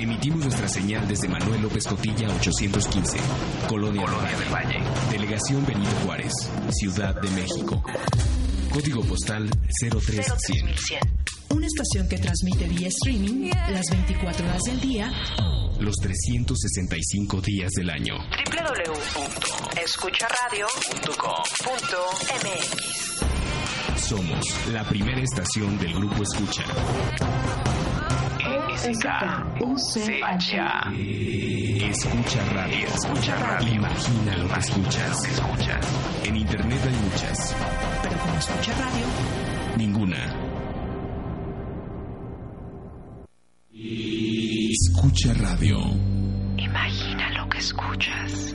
Emitimos nuestra señal desde Manuel López Cotilla 815, Colonia, Colonia del Valle. Delegación Benito Juárez, Ciudad de México. Código postal 03100. Una estación que transmite vía streaming las 24 horas del día, los 365 días del año. www.escucharadio.com.mx Somos la primera estación del grupo Escucha. S-K-U-C-H-A. Escucha Radio. Escucha Radio. Imagina lo que escuchas. escuchas. En internet hay muchas. pero como escucha radio, Ninguna. Escucha Radio. Imagina lo que escuchas.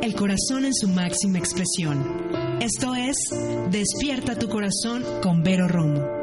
el corazón en su máxima expresión. Esto es Despierta tu corazón con Vero Romo.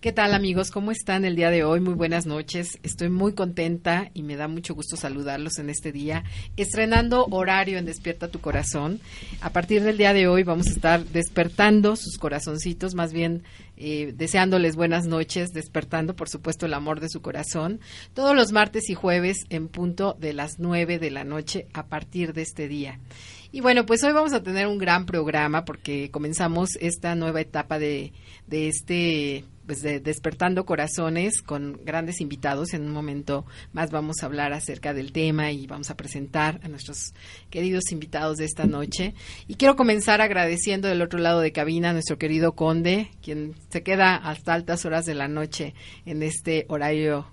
¿Qué tal amigos? ¿Cómo están el día de hoy? Muy buenas noches. Estoy muy contenta y me da mucho gusto saludarlos en este día, estrenando horario en Despierta tu Corazón. A partir del día de hoy vamos a estar despertando sus corazoncitos, más bien eh, deseándoles buenas noches, despertando por supuesto el amor de su corazón, todos los martes y jueves en punto de las nueve de la noche a partir de este día. Y bueno, pues hoy vamos a tener un gran programa porque comenzamos esta nueva etapa de, de este pues de despertando corazones con grandes invitados. En un momento más vamos a hablar acerca del tema y vamos a presentar a nuestros queridos invitados de esta noche. Y quiero comenzar agradeciendo del otro lado de cabina a nuestro querido Conde, quien se queda hasta altas horas de la noche en este horario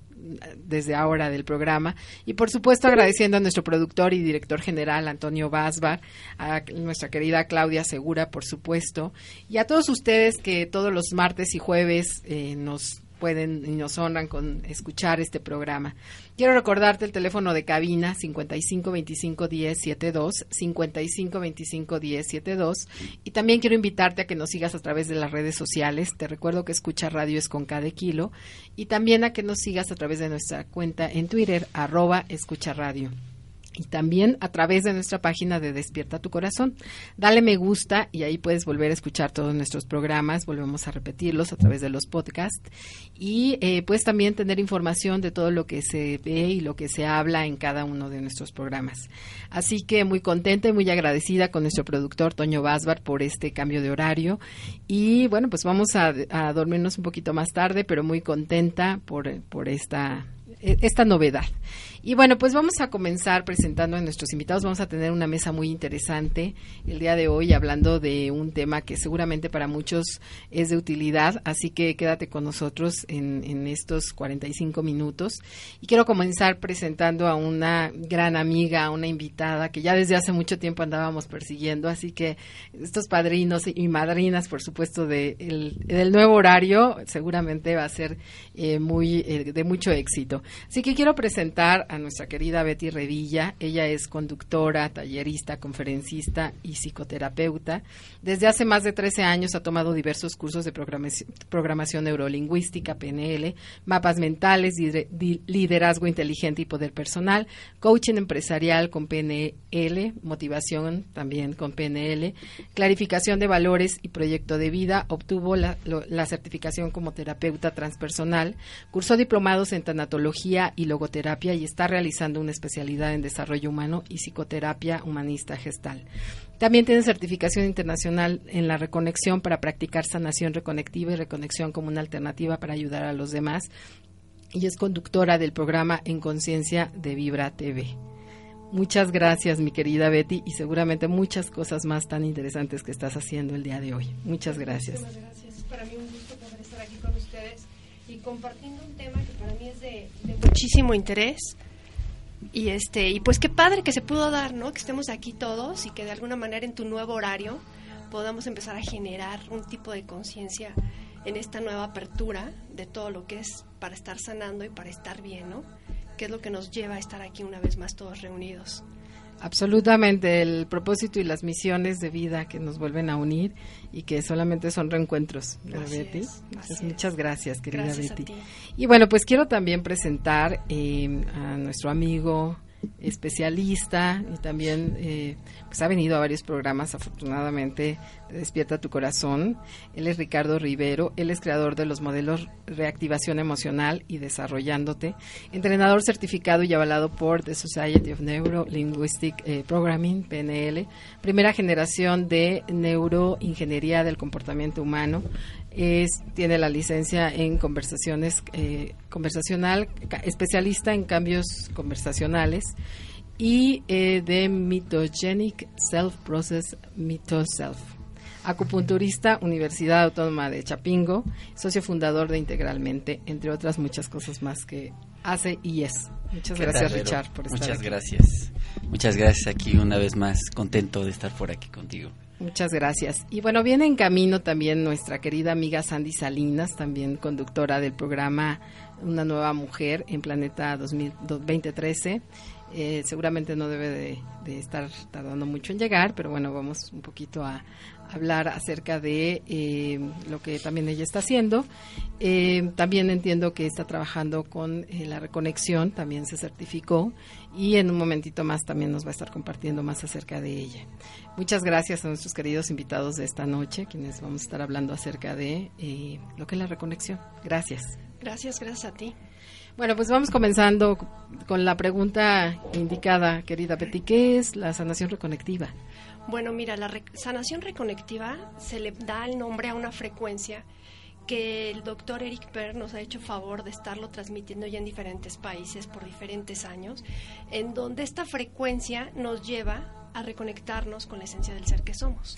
desde ahora del programa. Y por supuesto agradeciendo a nuestro productor y director general Antonio Basbar, a nuestra querida Claudia Segura por supuesto y a todos ustedes que todos los martes y jueves eh, nos pueden y nos honran con escuchar este programa. Quiero recordarte el teléfono de cabina 55 25 10 72 55 25 10 72 y también quiero invitarte a que nos sigas a través de las redes sociales. Te recuerdo que escucha radio es con cada kilo y también a que nos sigas a través de nuestra cuenta en Twitter arroba escucha radio y también a través de nuestra página de Despierta tu Corazón. Dale me gusta y ahí puedes volver a escuchar todos nuestros programas, volvemos a repetirlos a través de los podcasts y eh, puedes también tener información de todo lo que se ve y lo que se habla en cada uno de nuestros programas. Así que muy contenta y muy agradecida con nuestro productor Toño Basbar por este cambio de horario y bueno, pues vamos a, a dormirnos un poquito más tarde, pero muy contenta por, por esta, esta novedad. Y bueno, pues vamos a comenzar presentando a nuestros invitados. Vamos a tener una mesa muy interesante el día de hoy hablando de un tema que seguramente para muchos es de utilidad, así que quédate con nosotros en, en estos 45 minutos. Y quiero comenzar presentando a una gran amiga, una invitada que ya desde hace mucho tiempo andábamos persiguiendo, así que estos padrinos y madrinas, por supuesto, de el, del nuevo horario seguramente va a ser eh, muy eh, de mucho éxito. Así que quiero presentar a nuestra querida Betty Revilla. Ella es conductora, tallerista, conferencista y psicoterapeuta. Desde hace más de 13 años ha tomado diversos cursos de programación, programación neurolingüística, PNL, mapas mentales, liderazgo inteligente y poder personal, coaching empresarial con PNL, motivación también con PNL, clarificación de valores y proyecto de vida. Obtuvo la, la certificación como terapeuta transpersonal, cursó diplomados en tanatología y logoterapia y está realizando una especialidad en desarrollo humano y psicoterapia humanista gestal. También tiene certificación internacional en la reconexión para practicar sanación reconectiva y reconexión como una alternativa para ayudar a los demás. Y es conductora del programa En Conciencia de Vibra TV. Muchas gracias, mi querida Betty, y seguramente muchas cosas más tan interesantes que estás haciendo el día de hoy. Muchas gracias. Muchas gracias. Para mí un gusto poder estar aquí con ustedes y compartiendo un tema que para mí es de muchísimo interés y este y pues qué padre que se pudo dar no que estemos aquí todos y que de alguna manera en tu nuevo horario podamos empezar a generar un tipo de conciencia en esta nueva apertura de todo lo que es para estar sanando y para estar bien no que es lo que nos lleva a estar aquí una vez más todos reunidos Absolutamente, el propósito y las misiones de vida que nos vuelven a unir y que solamente son reencuentros, Betty? es, Entonces, así muchas gracias, querida Gracias Betty. Y bueno, pues quiero también presentar eh, a nuestro amigo especialista y también eh, pues ha venido a varios programas afortunadamente de Despierta tu Corazón. Él es Ricardo Rivero, él es creador de los modelos Reactivación Emocional y Desarrollándote, entrenador certificado y avalado por The Society of Neuro Linguistic eh, Programming, PNL, primera generación de neuroingeniería del comportamiento humano, es, tiene la licencia en conversaciones eh, conversacional, especialista en cambios conversacionales y eh, de Mitogenic Self Process Mitoself. Acupunturista, Universidad Autónoma de Chapingo, socio fundador de Integralmente, entre otras muchas cosas más que hace y es. Muchas gracias, Richard, por estar Muchas aquí. gracias. Muchas gracias aquí una vez más. Contento de estar por aquí contigo. Muchas gracias. Y bueno, viene en camino también nuestra querida amiga Sandy Salinas, también conductora del programa Una nueva mujer en Planeta 2000 2013. Eh, seguramente no debe de, de estar tardando mucho en llegar, pero bueno, vamos un poquito a hablar acerca de eh, lo que también ella está haciendo. Eh, también entiendo que está trabajando con eh, la reconexión, también se certificó y en un momentito más también nos va a estar compartiendo más acerca de ella. Muchas gracias a nuestros queridos invitados de esta noche, quienes vamos a estar hablando acerca de lo que es la reconexión. Gracias. Gracias, gracias a ti. Bueno, pues vamos comenzando con la pregunta indicada, querida Betty. ¿Qué es la sanación reconectiva? Bueno, mira, la re- sanación reconectiva se le da el nombre a una frecuencia que el doctor Eric Per nos ha hecho favor de estarlo transmitiendo ya en diferentes países por diferentes años, en donde esta frecuencia nos lleva a reconectarnos con la esencia del ser que somos.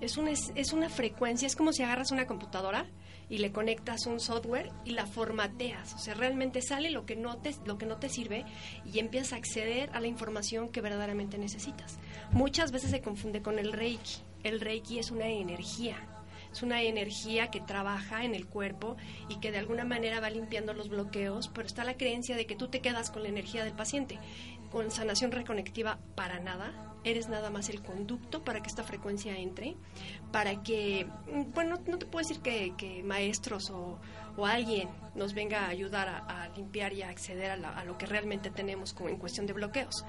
Es una, es, es una frecuencia, es como si agarras una computadora y le conectas un software y la formateas. O sea, realmente sale lo que no te, lo que no te sirve y empiezas a acceder a la información que verdaderamente necesitas. Muchas veces se confunde con el Reiki. El Reiki es una energía. Es una energía que trabaja en el cuerpo y que de alguna manera va limpiando los bloqueos, pero está la creencia de que tú te quedas con la energía del paciente. Con sanación reconectiva, para nada. Eres nada más el conducto para que esta frecuencia entre, para que, mm, bueno, no te puedo decir que, maestros o, o alguien nos venga a ayudar a, limpiar y a acceder a, a lo que realmente tenemos en cuestión de bloqueos.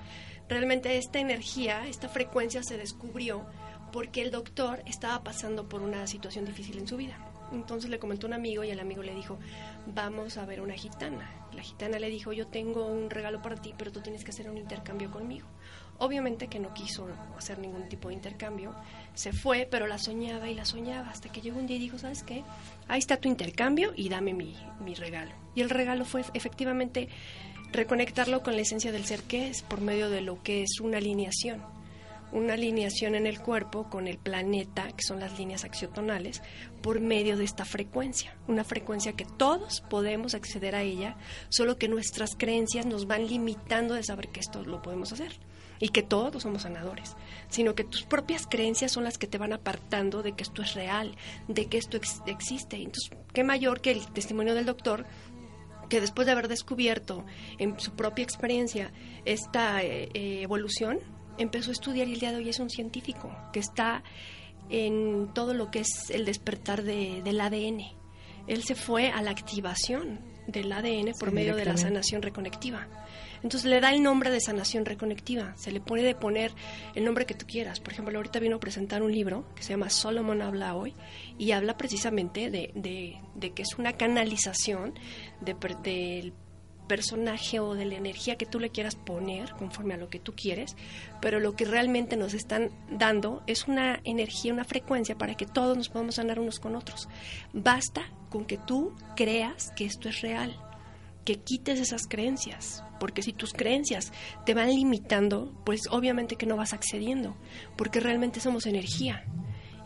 Realmente esta energía, esta frecuencia se descubrió porque el doctor estaba pasando por una situación difícil en su vida. Entonces le comentó un amigo y el amigo le dijo, vamos a ver una gitana. La gitana le dijo, yo tengo un regalo para ti, pero tú tienes que hacer un intercambio conmigo. Obviamente que no quiso hacer ningún tipo de intercambio, se fue, pero la soñaba y la soñaba hasta que llegó un día y dijo, ¿sabes qué? Ahí está tu intercambio y dame mi, mi regalo. Y el regalo fue efectivamente reconectarlo con la esencia del ser que es por medio de lo que es una alineación una alineación en el cuerpo con el planeta, que son las líneas axiotonales, por medio de esta frecuencia. Una frecuencia que todos podemos acceder a ella, solo que nuestras creencias nos van limitando de saber que esto lo podemos hacer y que todos somos sanadores, sino que tus propias creencias son las que te van apartando de que esto es real, de que esto ex- existe. Entonces, qué mayor que el testimonio del doctor que después de haber descubierto en su propia experiencia esta eh, eh, evolución, empezó a estudiar y el día de hoy es un científico que está en todo lo que es el despertar de- del ADN. Él se fue a la activación del ADN por Sí, medio de la sanación reconectiva. Entonces le da el nombre de sanación reconectiva. Se le puede de poner el nombre que tú quieras. Por ejemplo, ahorita vino a presentar un libro que se llama Solomon habla hoy y habla precisamente de, de- de que es una canalización de del personaje o de la energía que tú le quieras poner conforme a lo que tú quieres, pero lo que realmente nos están dando es una energía, una frecuencia para que todos nos podamos sanar unos con otros. Basta con que tú creas que esto es real, que quites esas creencias, porque si tus creencias te van limitando, pues obviamente que no vas accediendo, porque realmente somos energía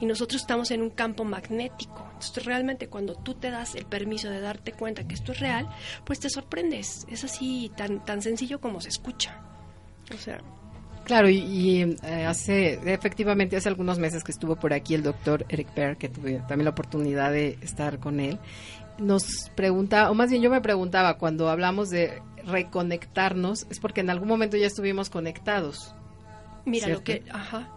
y nosotros estamos en un campo magnético. Entonces realmente cuando tú te das el permiso de darte cuenta que esto es real, pues te sorprendes. Es así tan tan sencillo como se escucha. O sea, Claro, y, y, eh, hace, efectivamente, hace algunos meses que estuvo por aquí el doctor Eric Pear, que tuve también la oportunidad de estar con él, nos pregunta, o más bien yo me preguntaba, cuando hablamos de reconectarnos, es porque en algún momento ya estuvimos conectados. mira lo que, ajá.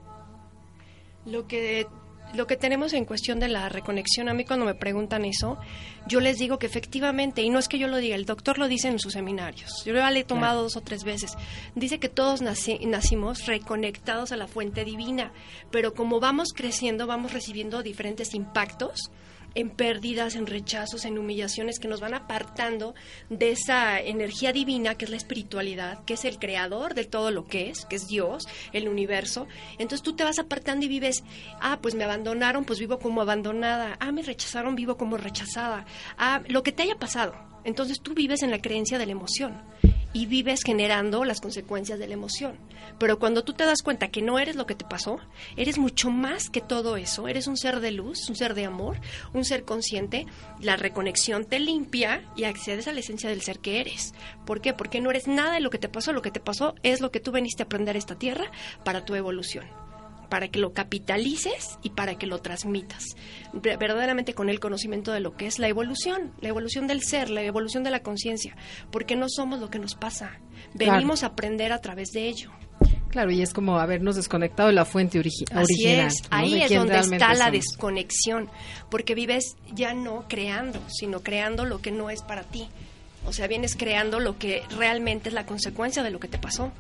Lo que lo que tenemos en cuestión de la reconexión, a mí cuando me preguntan eso, yo les digo que efectivamente, y no es que yo lo diga, el doctor lo dice en sus seminarios, yo lo he tomado dos o tres veces, dice que todos nacimos reconectados a la fuente divina, pero como vamos creciendo, vamos recibiendo diferentes impactos, en pérdidas, en rechazos, en humillaciones que nos van apartando de esa energía divina que es la espiritualidad, que es el creador de todo lo que es, que es Dios, el universo. Entonces tú te vas apartando y vives, ah, pues me abandonaron, pues vivo como abandonada, ah, me rechazaron, vivo como rechazada, ah, lo que te haya pasado. Entonces tú vives en la creencia de la emoción y vives generando las consecuencias de la emoción. Pero cuando tú te das cuenta que no eres lo que te pasó, eres mucho más que todo eso. Eres un ser de luz, un ser de amor, un ser consciente. La reconexión te limpia y accedes a la esencia del ser que eres. ¿Por qué? Porque no eres nada de lo que te pasó. Lo que te pasó es lo que tú veniste a aprender esta tierra para tu evolución para que lo capitalices y para que lo transmitas. Verdaderamente con el conocimiento de lo que es la evolución, la evolución del ser, la evolución de la conciencia, porque no somos lo que nos pasa. Venimos a aprender a través de ello. Claro, y es como habernos desconectado de la fuente original. Así es, ahí es donde está la desconexión, porque vives ya no creando, sino creando lo que no es para ti. O sea, vienes creando lo que realmente es la consecuencia de lo que te pasó.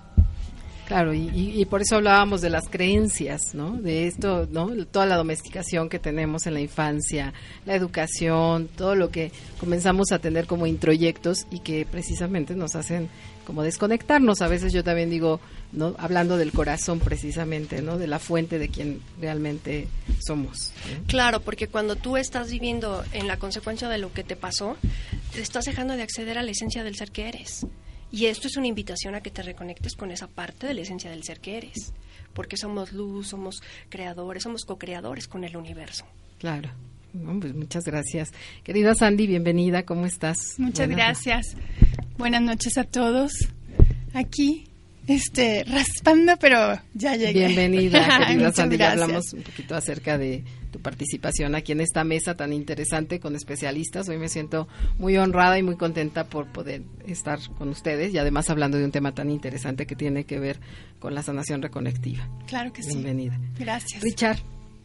Claro, y, por eso hablábamos de las creencias, ¿no? De esto, ¿no? Toda la domesticación que tenemos en la infancia, la educación, todo lo que comenzamos a tener como introyectos y que precisamente nos hacen como desconectarnos. A veces yo también digo, ¿no? Hablando del corazón precisamente, ¿no? De la fuente de quien realmente somos. Claro, porque cuando tú estás viviendo en la consecuencia de lo que te pasó, te estás dejando de acceder a la esencia del ser que eres. Y esto es una invitación a que te reconectes con esa parte de la esencia del ser que eres, porque somos luz, somos creadores, somos co-creadores con el universo. Claro. pues muchas gracias. Querida Sandy, bienvenida, ¿cómo estás? Muchas gracias. Buenas noches a todos. Aquí este, raspando, pero ya llegué. Bienvenida, querida Sandy. Ya hablamos un poquito acerca de tu participación aquí en esta mesa tan interesante con especialistas. Hoy me siento muy honrada y muy contenta por poder estar con ustedes y además hablando de un tema tan interesante que tiene que ver con la sanación reconectiva. Claro que sí. Bienvenida. Gracias. Richard.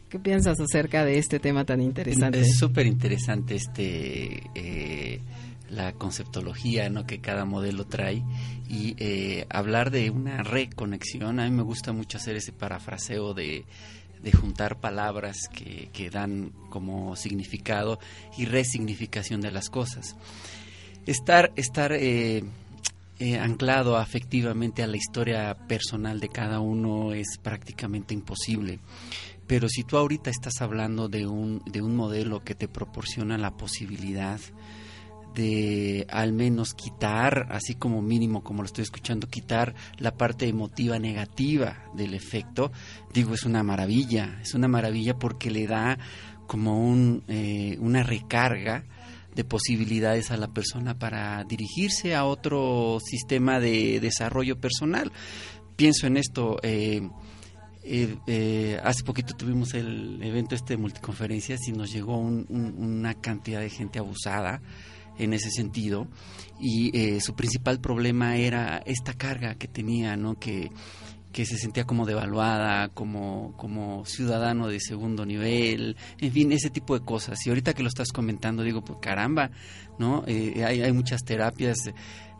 ¿Qué piensas acerca de este tema tan interesante? Es súper interesante este eh, la conceptología ¿no? que cada modelo trae y eh, hablar de una reconexión. A mí me gusta mucho hacer ese parafraseo de, de juntar palabras que, que, dan como significado y resignificación de las cosas. Estar, estar eh, eh, anclado afectivamente a la historia personal de cada uno es prácticamente imposible. Pero si tú ahorita estás hablando de un, de un modelo que te proporciona la posibilidad de al menos quitar, así como mínimo, como lo estoy escuchando, quitar la parte emotiva negativa del efecto, digo, es una maravilla, es una maravilla porque le da como un, eh, una recarga de posibilidades a la persona para dirigirse a otro sistema de desarrollo personal. Pienso en esto, eh, eh, hace poquito tuvimos el evento este de multiconferencias y nos llegó una cantidad de gente abusada, en ese sentido y eh, su principal problema era esta carga que tenía, ¿no? Que, que se sentía como devaluada, como, como ciudadano de segundo nivel, en fin, ese tipo de cosas. Y ahorita que lo estás comentando, digo, pues caramba, ¿no? Eh, hay, hay muchas terapias,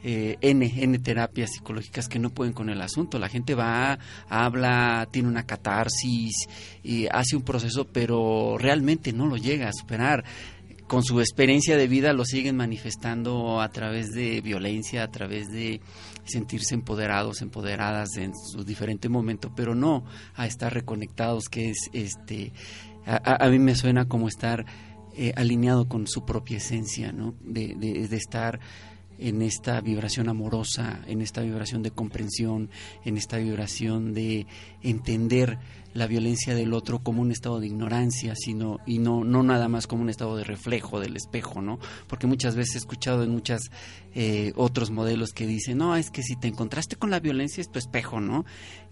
eh, N, N terapias psicológicas que no pueden con el asunto. La gente va, habla, tiene una catarsis, y hace un proceso, pero realmente no lo llega a superar con su experiencia de vida lo siguen manifestando a través de violencia, a través de sentirse empoderados, empoderadas en su diferente momento, pero no a estar reconectados, que es este, a, mí me suena como estar eh, alineado con su propia esencia, ¿no? De, de, de estar en esta vibración amorosa, en esta vibración de comprensión, en esta vibración de entender la violencia del otro como un estado de ignorancia, sino y no no nada más como un estado de reflejo del espejo, ¿no? Porque muchas veces he escuchado en muchas eh, otros modelos que dicen, no, es que si te encontraste con la violencia es tu espejo, ¿no?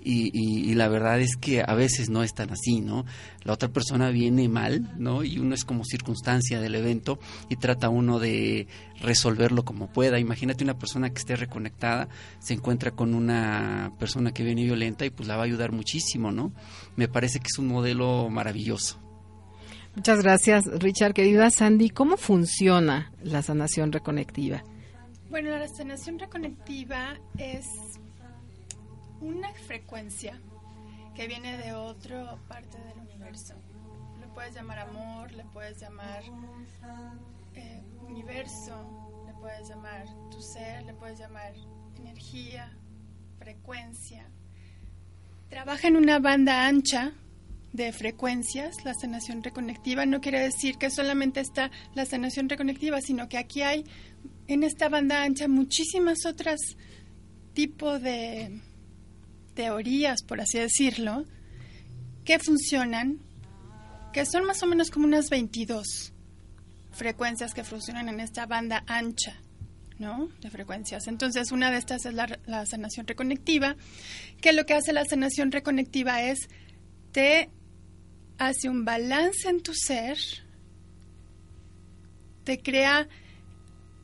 Y, y, la verdad es que a veces no es tan así, ¿no? La otra persona viene mal, ¿no? Y uno es como circunstancia del evento y trata uno de resolverlo como pueda. Imagínate una persona que esté reconectada, se encuentra con una persona que viene violenta y pues la va a ayudar muchísimo, ¿no? Me parece que es un modelo maravilloso. Muchas gracias, Richard. Querida Sandy, ¿cómo funciona la sanación reconectiva? Bueno, la sanación reconectiva es una frecuencia que viene de otra parte del universo. Le puedes llamar amor, le puedes llamar eh, universo, le puedes llamar tu ser, le puedes llamar energía, frecuencia. Trabaja en una banda ancha de frecuencias, la sanación reconectiva. No quiere decir que solamente está la sanación reconectiva, sino que aquí hay en esta banda ancha muchísimas otras tipos de teorías, por así decirlo, que funcionan, que son más o menos como unas 22 frecuencias que funcionan en esta banda ancha. ¿no? de frecuencias. Entonces, una de estas es la, la sanación reconectiva, que lo que hace la sanación reconectiva es te hace un balance en tu ser, te crea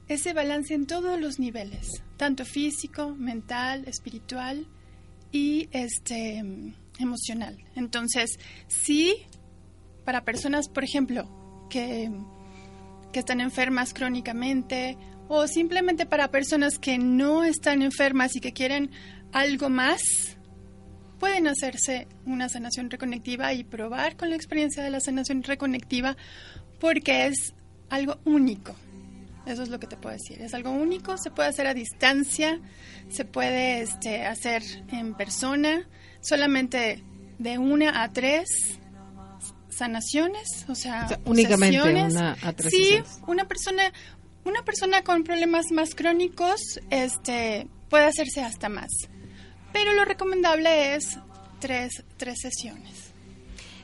ese balance en todos los niveles, tanto físico, mental, espiritual y este emocional. Entonces, sí, para personas, por ejemplo, que, que están enfermas crónicamente o simplemente para personas que no están enfermas y que quieren algo más, pueden hacerse una sanación reconectiva y probar con la experiencia de la sanación reconectiva porque es algo único. Eso es lo que te puedo decir. Es algo único, se puede hacer a distancia, se puede este, hacer en persona, solamente de una a tres sanaciones, o sea, únicamente una a tres. Sí, una persona, una persona con problemas más crónicos, este, puede hacerse hasta más. Pero lo recomendable es tres, tres sesiones.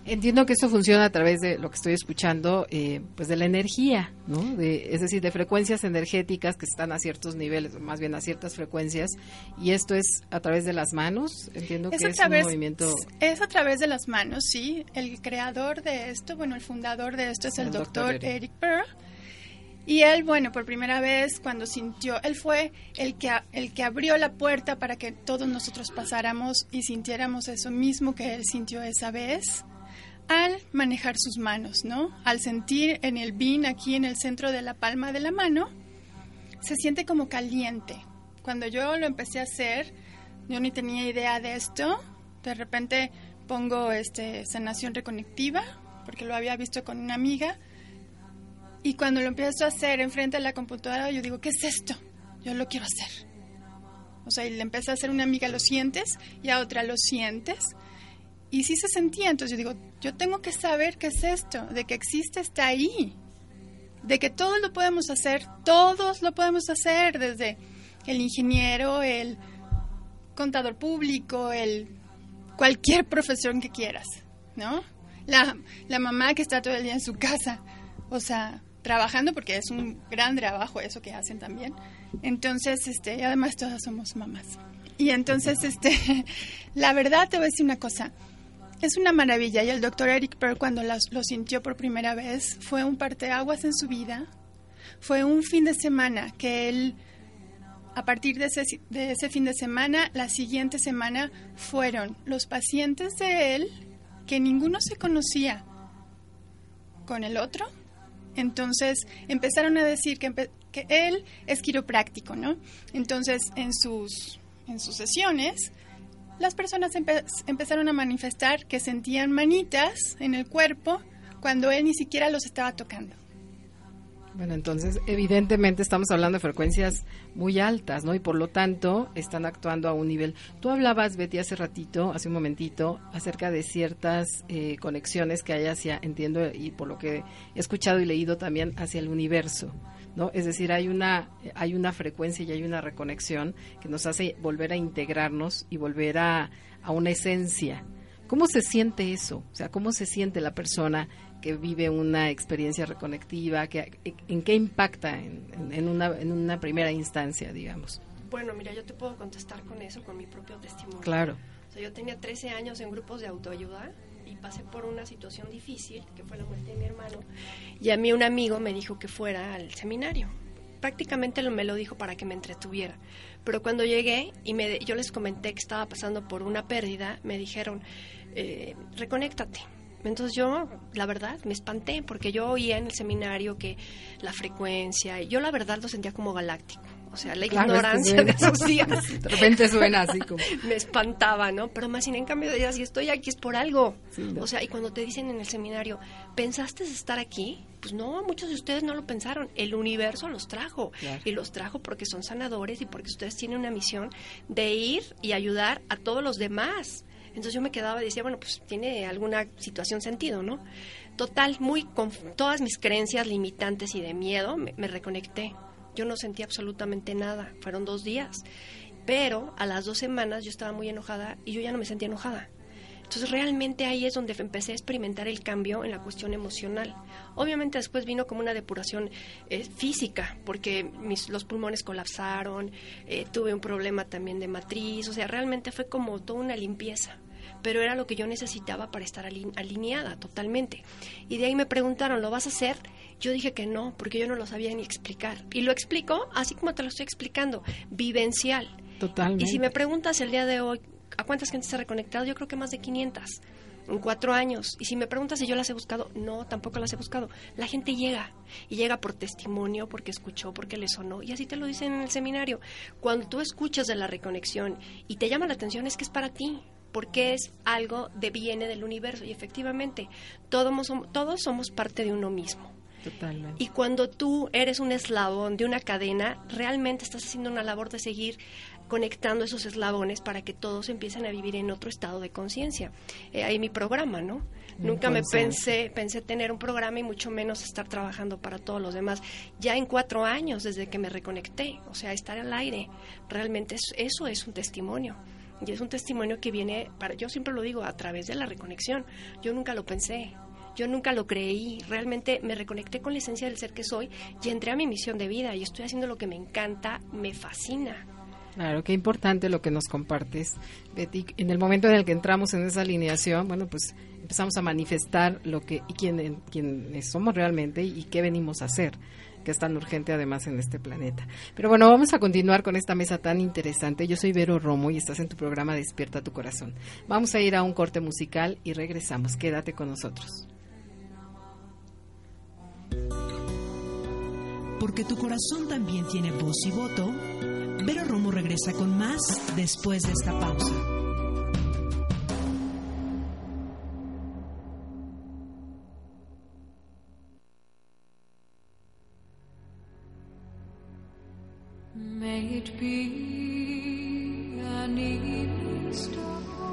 Entiendo que eso funciona a través de lo que estoy escuchando, eh, pues de la energía, ¿no? De, es decir, de frecuencias energéticas que están a ciertos niveles, más bien a ciertas frecuencias, y esto es a través de las manos. Entiendo que es un movimiento. Es a través de las manos, sí. El creador de esto, bueno, el fundador de esto es el, doctor, Eric Pearl. Y él, bueno, por primera vez cuando sintió, él fue el que, el que abrió la puerta para que todos nosotros pasáramos y sintiéramos eso mismo que él sintió esa vez al manejar sus manos, ¿no? Al sentir en el bin aquí en el centro de la palma de la mano, se siente como caliente. Cuando yo lo empecé a hacer, yo ni tenía idea de esto. De repente pongo este sanación reconectiva, porque lo había visto con una amiga. Y cuando lo empiezo a hacer enfrente de la computadora, yo digo, ¿qué es esto? Yo lo quiero hacer. O sea, y le empecé a hacer una amiga, ¿lo sientes? Y a otra, ¿lo sientes? Y sí se sentía, entonces yo digo, yo tengo que saber qué es esto, de que existe, está ahí, de que todos lo podemos hacer, todos lo podemos hacer, desde el ingeniero, el contador público, el cualquier profesión que quieras, ¿no? La, la mamá que está todo el día en su casa, o sea, trabajando porque es un gran trabajo eso que hacen también. Entonces, este, y además todas somos mamás. Y entonces, este, la verdad te voy a decir una cosa, es una maravilla y el doctor Eric Pearl cuando lo sintió por primera vez fue un parteaguas en su vida. Fue un fin de semana que él, a partir de ese, de ese fin de semana, la siguiente semana fueron los pacientes de él que ninguno se conocía con el otro. Entonces empezaron a decir que, que él es quiropráctico, ¿no? Entonces en sus, en sus sesiones las personas empezaron a manifestar que sentían manitas en el cuerpo cuando él ni siquiera los estaba tocando. Bueno, entonces evidentemente estamos hablando de frecuencias muy altas, ¿no? Y por lo tanto están actuando a un nivel. Tú hablabas, Betty, hace ratito, hace un momentito, acerca de ciertas eh, conexiones que hay hacia, entiendo, y por lo que he escuchado y leído también, hacia el universo. ¿no? Es decir, hay una, hay una frecuencia y hay una reconexión que nos hace volver a integrarnos y volver a, a una esencia. ¿Cómo se siente eso? O sea, ¿cómo se siente la persona que vive una experiencia reconectiva? Que, ¿En qué impacta en, en, una, en una primera instancia, digamos? Bueno, mira, yo te puedo contestar con eso, con mi propio testimonio. Claro. O sea, yo tenía 13 años en grupos de autoayuda y pasé por una situación difícil, que fue la muerte de mi hermano, y a mí un amigo me dijo que fuera al seminario. Prácticamente me lo dijo para que me entretuviera. Pero cuando llegué y me, yo les comenté que estaba pasando por una pérdida, me dijeron, eh, reconéctate. Entonces yo, la verdad, me espanté porque yo oía en el seminario que la frecuencia, yo la verdad lo sentía como galáctico. O sea, la ignorancia de esos días. De repente suena así como. me espantaba, ¿no? Pero más sin en cambio si estoy aquí es por algo. O sea, y cuando te dicen en el seminario, ¿pensaste estar aquí? Pues no, muchos de ustedes no lo pensaron. El universo los trajo. Y los trajo porque son sanadores y porque ustedes tienen una misión de ir y ayudar a todos los demás. Entonces yo me quedaba y decía, bueno, pues tiene alguna situación sentido, ¿no? Total, muy con todas mis creencias limitantes y de miedo, me, reconecté. Yo no sentí absolutamente nada. Fueron dos días. Pero a las dos semanas yo estaba muy enojada y yo ya no me sentía enojada. Entonces realmente ahí es donde empecé a experimentar el cambio en la cuestión emocional. Obviamente después vino como una depuración eh, física, porque mis, los pulmones colapsaron, eh, tuve un problema también de matriz, o sea, realmente fue como toda una limpieza pero era lo que yo necesitaba para estar alineada totalmente. Y de ahí me preguntaron, ¿lo vas a hacer? Yo dije que no, porque yo no lo sabía ni explicar. Y lo explico así como te lo estoy explicando, vivencial. Totalmente. Y si me preguntas el día de hoy, ¿a cuántas gente se ha reconectado? Yo creo que más de 500 en cuatro años. Y si me preguntas si yo las he buscado, no, tampoco las he buscado. La gente llega y llega por testimonio, porque escuchó, porque le sonó. Y así te lo dicen en el seminario. Cuando tú escuchas de la reconexión y te llama la atención es que es para ti porque es algo de viene del universo y efectivamente todos somos, todos somos parte de uno mismo. Totalmente. Y cuando tú eres un eslabón de una cadena, realmente estás haciendo una labor de seguir conectando esos eslabones para que todos empiecen a vivir en otro estado de conciencia. Eh, ahí mi programa, ¿no? Nunca me pensé, pensé tener un programa y mucho menos estar trabajando para todos los demás. Ya en cuatro años desde que me reconecté, o sea, estar al aire, realmente eso es un testimonio. Y es un testimonio que viene, para, yo siempre lo digo, a través de la reconexión. Yo nunca lo pensé, yo nunca lo creí. Realmente me reconecté con la esencia del ser que soy y entré a mi misión de vida y estoy haciendo lo que me encanta, me fascina. Claro, qué importante lo que nos compartes, Betty. En el momento en el que entramos en esa alineación, bueno, pues empezamos a manifestar lo que y quién, quiénes somos realmente y qué venimos a hacer que es tan urgente además en este planeta. Pero bueno, vamos a continuar con esta mesa tan interesante. Yo soy Vero Romo y estás en tu programa Despierta tu Corazón. Vamos a ir a un corte musical y regresamos. Quédate con nosotros. Porque tu corazón también tiene voz y voto, Vero Romo regresa con más después de esta pausa. May it be an evening star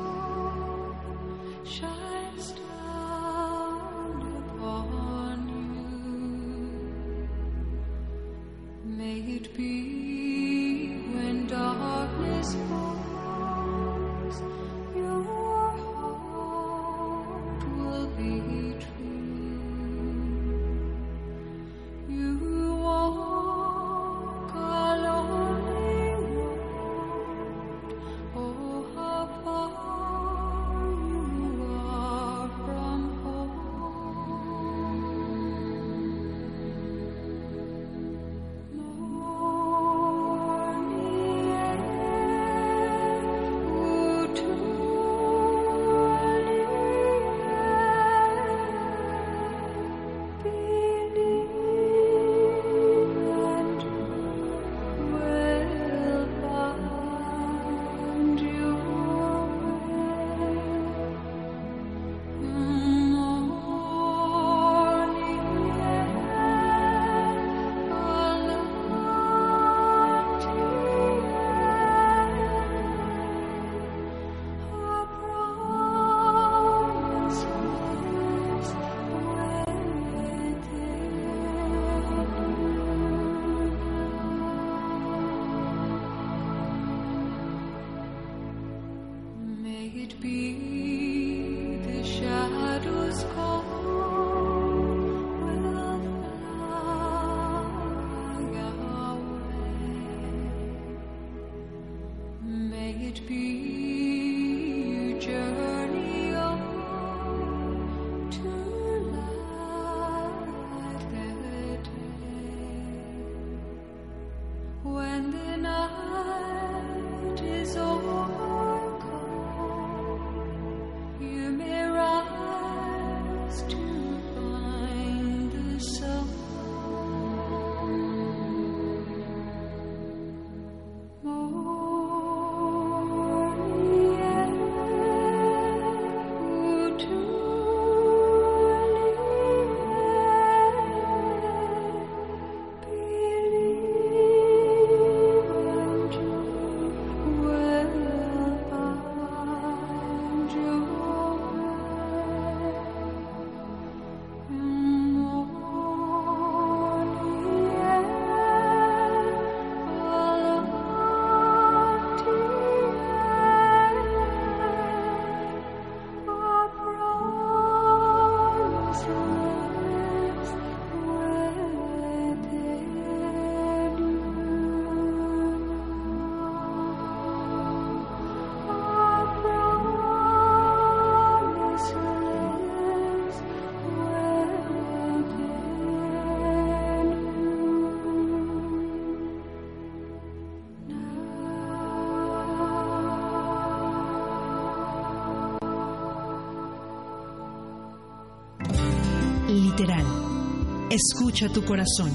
Escucha tu corazón.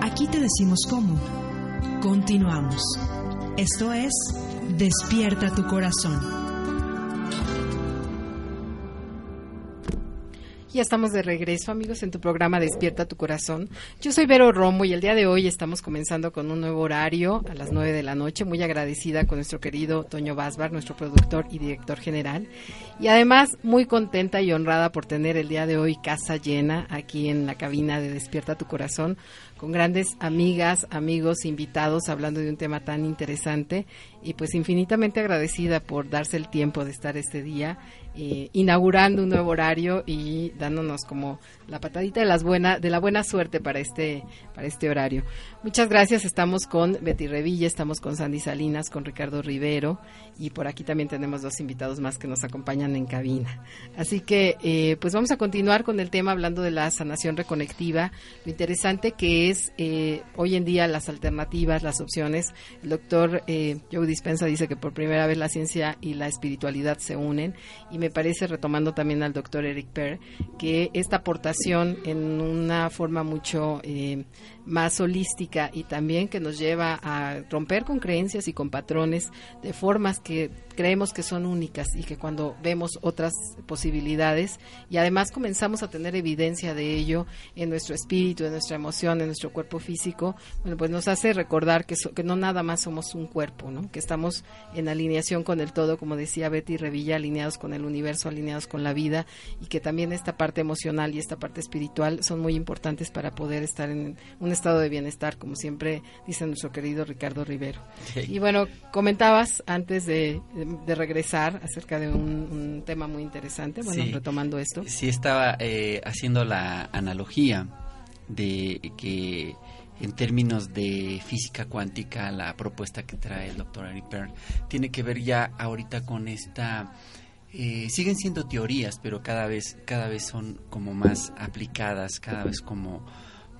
Aquí te decimos cómo. Continuamos. Esto es Despierta tu corazón. Ya estamos de regreso, amigos, en tu programa Despierta tu Corazón. Yo soy Vero Romo y el día de hoy estamos comenzando con un nuevo horario a las 9 de la noche. Muy agradecida con nuestro querido Toño Basbar, nuestro productor y director general. Y además muy contenta y honrada por tener el día de hoy casa llena aquí en la cabina de Despierta tu Corazón con grandes amigas, amigos, invitados hablando de un tema tan interesante y pues infinitamente agradecida por darse el tiempo de estar este día eh, inaugurando un nuevo horario y dándonos como la patadita de las buena de la buena suerte para este para este horario. Muchas gracias. Estamos con Betty Revilla, estamos con Sandy Salinas, con Ricardo Rivero y por aquí también tenemos dos invitados más que nos acompañan en cabina. Así que eh, pues vamos a continuar con el tema hablando de la sanación reconectiva. Lo interesante que es eh, hoy en día las alternativas, las opciones. El doctor eh, Dispensa dice que por primera vez la ciencia y la espiritualidad se unen y me parece retomando también al doctor Eric Per que esta aportación en una forma mucho eh, más holística y también que nos lleva a romper con creencias y con patrones de formas que creemos que son únicas y que cuando vemos otras posibilidades y además comenzamos a tener evidencia de ello en nuestro espíritu, en nuestra emoción, en nuestro cuerpo físico, bueno, pues nos hace recordar que, so- que no nada más somos un cuerpo, ¿no? que estamos en alineación con el todo, como decía Betty Revilla, alineados con el universo, alineados con la vida y que también esta parte emocional y esta parte espiritual son muy importantes para poder estar en un estado de bienestar, como siempre dice nuestro querido Ricardo Rivero. Y bueno, comentabas antes de, de regresar acerca de un, un tema muy interesante, bueno, Sí. retomando esto. Sí estaba eh, haciendo la analogía de que en términos de física cuántica la propuesta que trae el doctor Eric Berne tiene que ver ya ahorita con esta eh, siguen siendo teorías pero cada vez cada vez son como más aplicadas cada vez como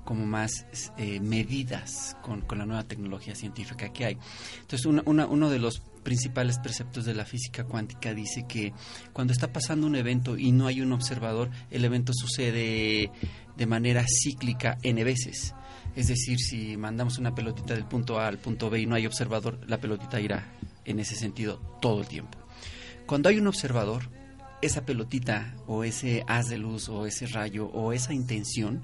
como más eh, medidas con, con la nueva tecnología científica que hay. Entonces, una- uno de los principales preceptos de la física cuántica dice que cuando está pasando un evento y no hay un observador, el evento sucede de manera cíclica n veces. Es decir, si mandamos una pelotita del punto A al punto B y no hay observador, la pelotita irá en ese sentido todo el tiempo. Cuando hay un observador, esa pelotita o ese haz de luz o ese rayo o esa intención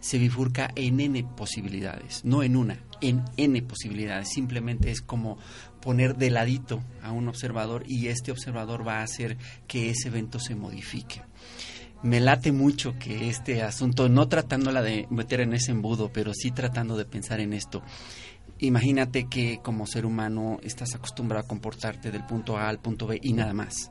se bifurca en n posibilidades, no en una, en n posibilidades. Simplemente es como poner de ladito a un observador y este observador va a hacer que ese evento se modifique. Me late mucho que este asunto, no tratándola de meter en ese embudo, pero sí tratando de pensar en esto. Imagínate que como ser humano estás acostumbrado a comportarte del punto A al punto B y nada más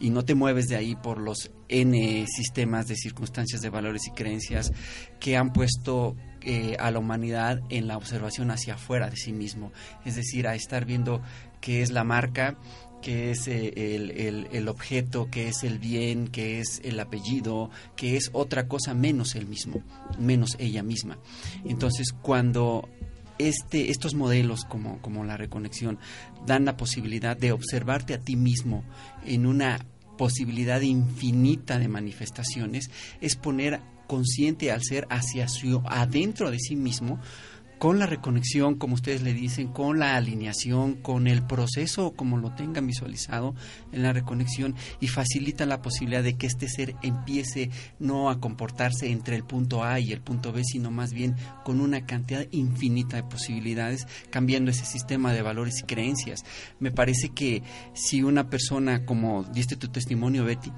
y no te mueves de ahí por los N sistemas de circunstancias, de valores y creencias que han puesto eh, a la humanidad en la observación hacia afuera de sí mismo. Es decir, a estar viendo qué es la marca, qué es eh, el, el- objeto, qué es el bien, qué es el apellido, qué es otra cosa menos el mismo, menos ella misma. Entonces, cuando este, estos modelos como, como la reconexión dan la posibilidad de observarte a ti mismo en una posibilidad infinita de manifestaciones, es poner consciente al ser hacia su adentro de sí mismo con la reconexión, como ustedes le dicen, con la alineación, con el proceso como lo tengan visualizado en la reconexión y facilita la posibilidad de que este ser empiece no a comportarse entre el punto A y el punto B, sino más bien con una cantidad infinita de posibilidades, cambiando ese sistema de valores y creencias. Me parece que si una persona, como diste tu testimonio, Betty,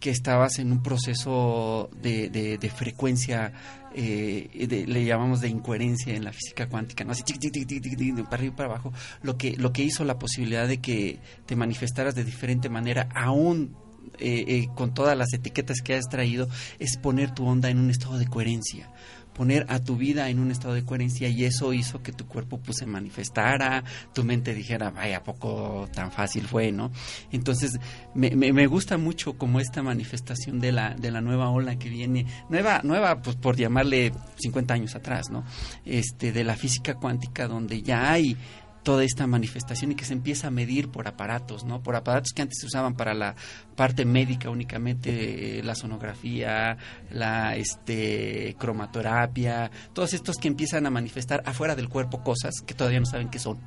que estabas en un proceso de, de- frecuencia, eh, de- le llamamos de incoherencia en la física cuántica, ¿no? Así, tic, tic, tic, para arriba y para abajo, lo que, lo que hizo la posibilidad de que te manifestaras de diferente manera, aún eh, eh, con todas las etiquetas que has traído, es poner tu onda en un estado de coherencia poner a tu vida en un estado de coherencia y eso hizo que tu cuerpo pues se manifestara, tu mente dijera, vaya, poco tan fácil fue, ¿no? Entonces, me, me, me gusta mucho como esta manifestación de la, de la nueva ola que viene, nueva, nueva, pues por llamarle 50 años atrás, ¿no? Este, de la física cuántica, donde ya hay toda esta manifestación y que se empieza a medir por aparatos, ¿no? Por aparatos que antes se usaban para la parte médica únicamente, la sonografía, la este cromaterapia, todos estos que empiezan a manifestar afuera del cuerpo cosas que todavía no saben qué son.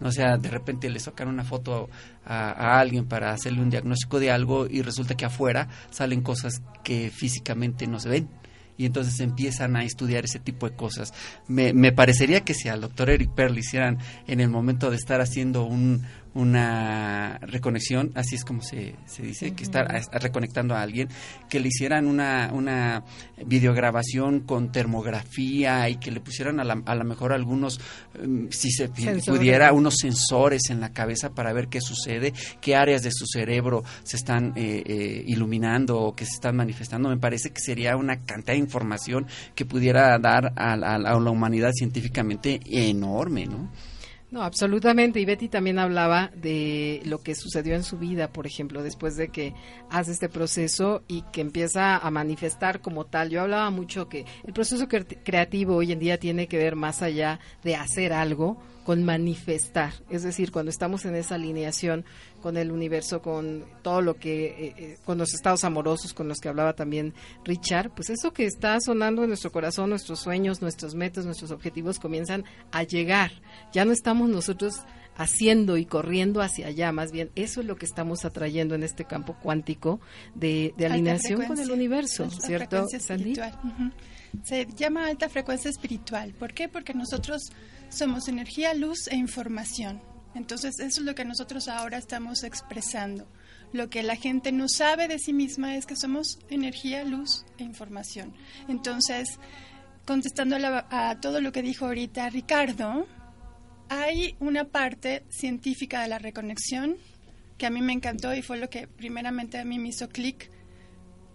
O sea, de repente le sacan una foto a alguien para hacerle un diagnóstico de algo y resulta que afuera salen cosas que físicamente no se ven y entonces empiezan a estudiar ese tipo de cosas. Me, me parecería que si al doctor Eric Pearl hicieran en el momento de estar haciendo un, una reconexión, así es como se, se dice, que estar a- a- reconectando a alguien, que le hicieran una, una videograbación con termografía y que le pusieran a la, a lo mejor algunos, em, si se Sensores. pudiera, unos sensores en la cabeza para ver qué sucede, qué áreas de su cerebro se están eh, eh, iluminando o que se están manifestando. Me parece que sería una cantidad de información que pudiera dar a, la- a la humanidad científicamente enorme, ¿no? No, absolutamente. Y Betty también hablaba de lo que sucedió en su vida, por ejemplo, después de que hace este proceso y que empieza a manifestar como tal. Yo hablaba mucho que el proceso cre- creativo hoy en día tiene que ver más allá de hacer algo con manifestar. Es decir, cuando estamos en esa alineación con el universo, con todo lo que, eh, eh, con los estados amorosos con los que hablaba también Richard, pues eso que está sonando en nuestro corazón, nuestros sueños, nuestros metas, nuestros objetivos comienzan a llegar. Ya no estamos nosotros haciendo y corriendo hacia allá, más bien eso es lo que estamos atrayendo en este campo cuántico de, de alineación con el universo, alta ¿cierto, espiritual. Se llama alta frecuencia espiritual. ¿Por qué? Porque nosotros somos energía, luz e información. Entonces, eso es lo que nosotros ahora estamos expresando. Lo que la gente no sabe de sí misma es que somos energía, luz e información. Entonces, contestando a, la- a todo lo que dijo ahorita Ricardo, hay una parte científica de la reconexión que a mí me encantó y fue lo que primeramente a mí me hizo clic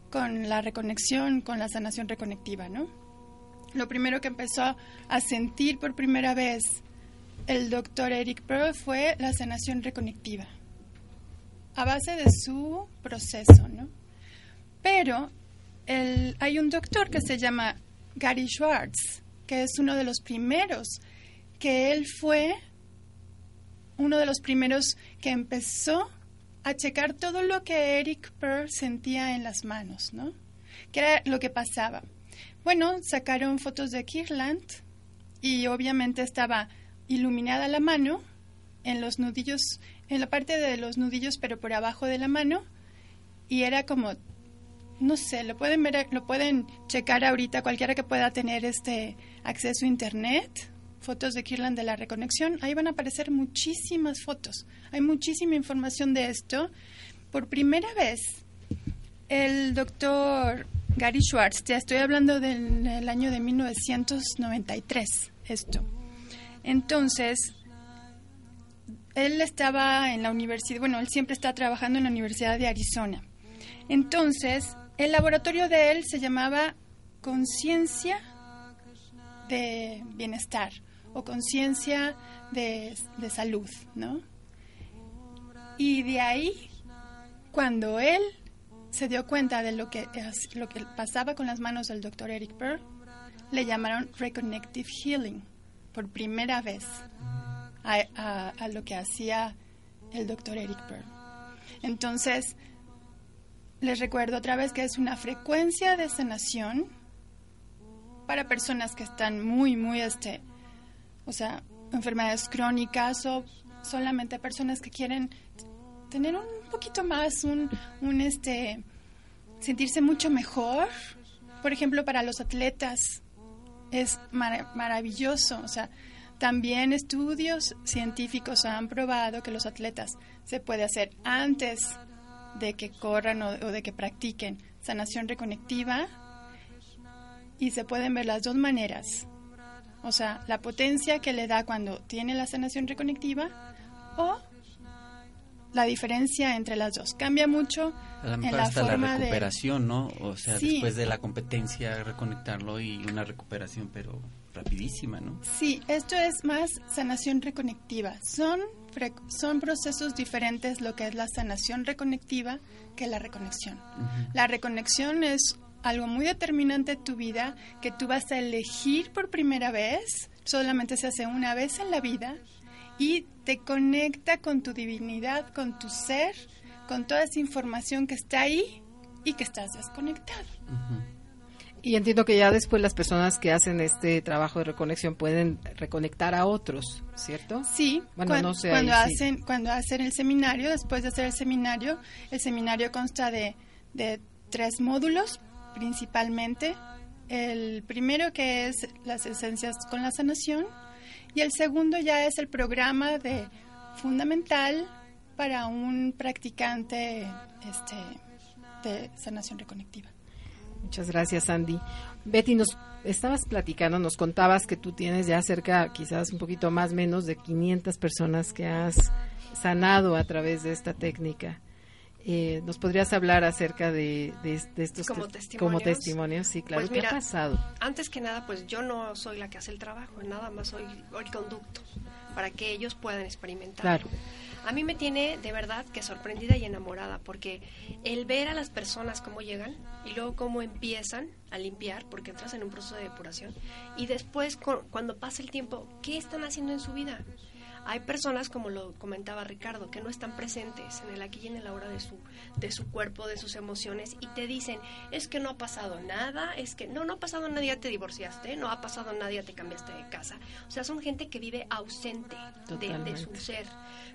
con la reconexión, con la sanación reconectiva, ¿no? Lo primero que empezó a sentir por primera vez el doctor Eric Pearl fue la sanación reconectiva, a base de su proceso, ¿no? Pero hay un doctor que se llama Gary Schwartz, que es uno de los primeros, que él fue uno de los primeros que empezó a checar todo lo que Eric Pearl sentía en las manos, ¿no? ¿Qué era lo que pasaba? Bueno, sacaron fotos de Kirland y obviamente estaba iluminada la mano en los nudillos, en la parte de los nudillos, pero por abajo de la mano y era como no sé, lo pueden ver, lo pueden checar ahorita cualquiera que pueda tener este acceso a internet, fotos de Kirland de la reconexión, ahí van a aparecer muchísimas fotos. Hay muchísima información de esto. Por primera vez, el doctor Gary Schwartz, ya estoy hablando del, del año de 1993, esto. Entonces, él estaba en la universidad, bueno, él siempre está trabajando en la Universidad de Arizona. Entonces, el laboratorio de él se llamaba Conciencia de Bienestar o Conciencia de, de Salud, ¿no? Y de ahí, cuando él se dio cuenta de lo que, lo que pasaba con las manos del doctor Eric Pearl, le llamaron Reconnective Healing por primera vez a, a- a lo que hacía el doctor Eric Pearl. Entonces, les recuerdo otra vez que es una frecuencia de sanación para personas que están muy, muy, este, o sea, enfermedades crónicas o solamente personas que quieren tener un poquito más, un, un este, sentirse mucho mejor. Por ejemplo, para los atletas es mara- maravilloso, o sea, también estudios científicos han probado que los atletas se puede hacer antes de que corran o de que practiquen sanación reconectiva y se pueden ver las dos maneras. O sea, la potencia que le da cuando tiene la sanación reconectiva o la diferencia entre las dos. Cambia mucho A lo en la hasta la forma de... recuperación, ¿no? O sea, Sí. después de la competencia, reconectarlo y una recuperación, pero rapidísima, ¿no? Sí, esto es más sanación reconectiva. Son, son procesos diferentes lo que es la sanación reconectiva que la reconexión. La reconexión es algo muy determinante en tu vida que tú vas a elegir por primera vez, solamente se hace una vez en la vida y te conecta con tu divinidad, con tu ser, con toda esa información que está ahí y que estás desconectado. Y entiendo que ya después las personas que hacen este trabajo de reconexión pueden reconectar a otros, ¿cierto? Sí, Bueno, cuan- no sé cuando ahí sí. hacen cuando hacen el seminario, después de hacer el seminario, el seminario consta de, de tres módulos principalmente. El primero que es las esencias con la sanación y el segundo ya es el programa de fundamental para un practicante este, de sanación reconectiva. Muchas gracias, Andy. Betty, nos estabas platicando, nos contabas que tú tienes ya cerca, quizás un poquito más menos de 500 personas que has sanado a través de esta técnica. Eh, ¿Nos podrías hablar acerca de, de- de estos Como tes- testimonios. como testimonios? Sí, claro. Pues ¿Qué ha pasado? Antes que nada, pues yo no soy la que hace el trabajo, nada más soy el conducto para que ellos puedan experimentar. Claro. A mí me tiene de verdad que sorprendida y enamorada porque el ver a las personas cómo llegan y luego cómo empiezan a limpiar, porque entras en un proceso de depuración, y después cu- cuando pasa el tiempo, ¿qué están haciendo en su vida? Hay personas, como lo comentaba Ricardo, que no están presentes en el aquí y en el ahora de su, de su cuerpo, de sus emociones, y te dicen, es que no ha pasado nada, es que no, no ha pasado nada, ya te divorciaste, no ha pasado nada, ya te cambiaste de casa. O sea, son gente que vive ausente de, de su ser.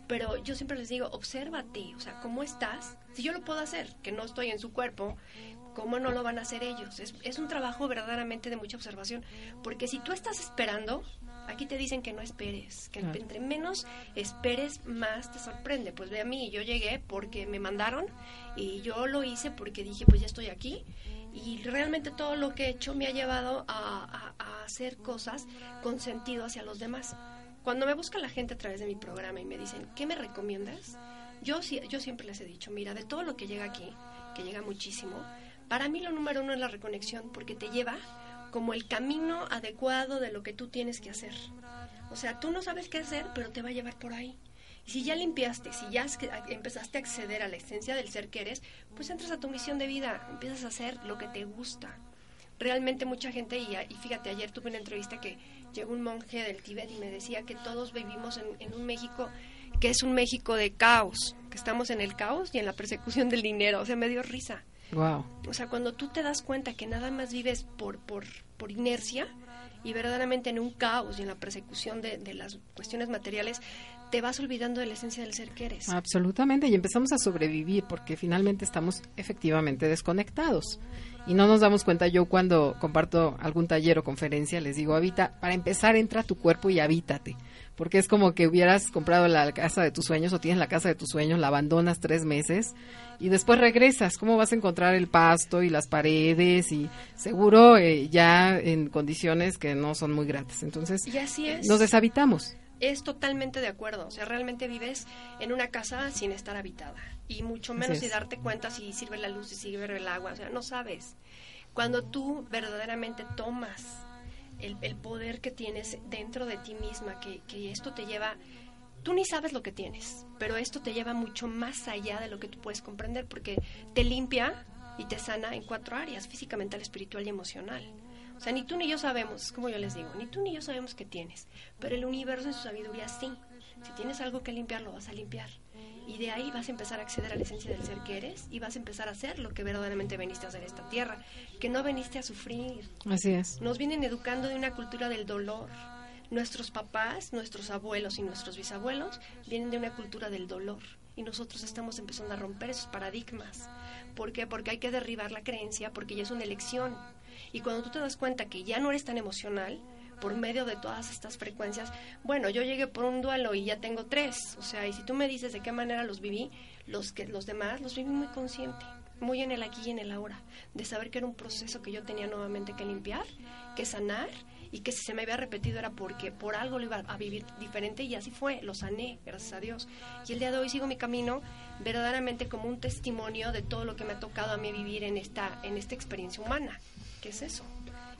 Pero yo siempre les digo, obsérvate, o sea, ¿cómo estás? Si yo lo puedo hacer, que no estoy en su cuerpo, ¿cómo no lo van a hacer ellos? Es, es un trabajo verdaderamente de mucha observación, porque si tú estás esperando, aquí te dicen que no esperes, que Claro. entre menos esperes, más te sorprende. Pues ve a mí, yo llegué porque me mandaron y yo lo hice porque dije, pues ya estoy aquí. Y realmente todo lo que he hecho me ha llevado a, a- a hacer cosas con sentido hacia los demás. Cuando me busca la gente a través de mi programa y me dicen, ¿qué me recomiendas? Yo, yo siempre les he dicho, mira, de todo lo que llega aquí, que llega muchísimo, para mí lo número uno es la reconexión, porque te lleva como el camino adecuado de lo que tú tienes que hacer. O sea, tú no sabes qué hacer, pero te va a llevar por ahí. Y si ya limpiaste, si ya empezaste a acceder a la esencia del ser que eres, pues entras a tu misión de vida, empiezas a hacer lo que te gusta. Realmente mucha gente, y, y fíjate, ayer tuve una entrevista que llegó un monje del Tíbet y me decía que todos vivimos en, en un México que es un México de caos, que estamos en el caos y en la persecución del dinero. O sea, me dio risa. Wow. O sea, cuando tú te das cuenta que nada más vives por, por, por inercia y verdaderamente en un caos y en la persecución de, de las cuestiones materiales, te vas olvidando de la esencia del ser que eres. Absolutamente, y empezamos a sobrevivir porque finalmente estamos efectivamente desconectados. Y no nos damos cuenta, yo cuando comparto algún taller o conferencia les digo, habita, para empezar entra a tu cuerpo y habítate. Porque es como que hubieras comprado la casa de tus sueños o tienes la casa de tus sueños, la abandonas tres meses y después regresas. ¿Cómo vas a encontrar el pasto y las paredes? Y seguro eh, ya en condiciones que no son muy gratas. Entonces, Y así es. nos deshabitamos. Es totalmente de acuerdo. O sea, realmente vives en una casa sin estar habitada. Y mucho menos y darte cuenta si sirve la luz, si sirve el agua. O sea, no sabes. Cuando tú verdaderamente tomas el, el poder que tienes dentro de ti misma, que, que esto te lleva... Tú ni sabes lo que tienes, pero esto te lleva mucho más allá de lo que tú puedes comprender, porque te limpia y te sana en cuatro áreas, física, mental, espiritual y emocional. O sea, ni tú ni yo sabemos, es como yo les digo, ni tú ni yo sabemos qué tienes, pero el universo en su sabiduría sí. Si tienes algo que limpiar, lo vas a limpiar. Y de ahí vas a empezar a acceder a la esencia del ser que eres y vas a empezar a hacer lo que verdaderamente veniste a hacer en esta tierra, que no veniste a sufrir. Así es. Nos vienen educando de una cultura del dolor. Nuestros papás, nuestros abuelos y nuestros bisabuelos vienen de una cultura del dolor. Y nosotros estamos empezando a romper esos paradigmas. ¿Por qué? Porque hay que derribar la creencia, porque ya es una elección. Y cuando tú te das cuenta que ya no eres tan emocional, por medio de todas estas frecuencias, bueno, yo llegué por un duelo y ya tengo tres. O sea, y si tú me dices de qué manera los viví, los, que, los demás los viví muy consciente, muy en el aquí y en el ahora, de saber que era un proceso que yo tenía nuevamente que limpiar, que sanar y que si se me había repetido era porque por algo lo iba a vivir diferente y así fue, lo sané, gracias a Dios. Y el día de hoy sigo mi camino verdaderamente como un testimonio de todo lo que me ha tocado a mí vivir en esta, en esta experiencia humana. ¿Qué es eso?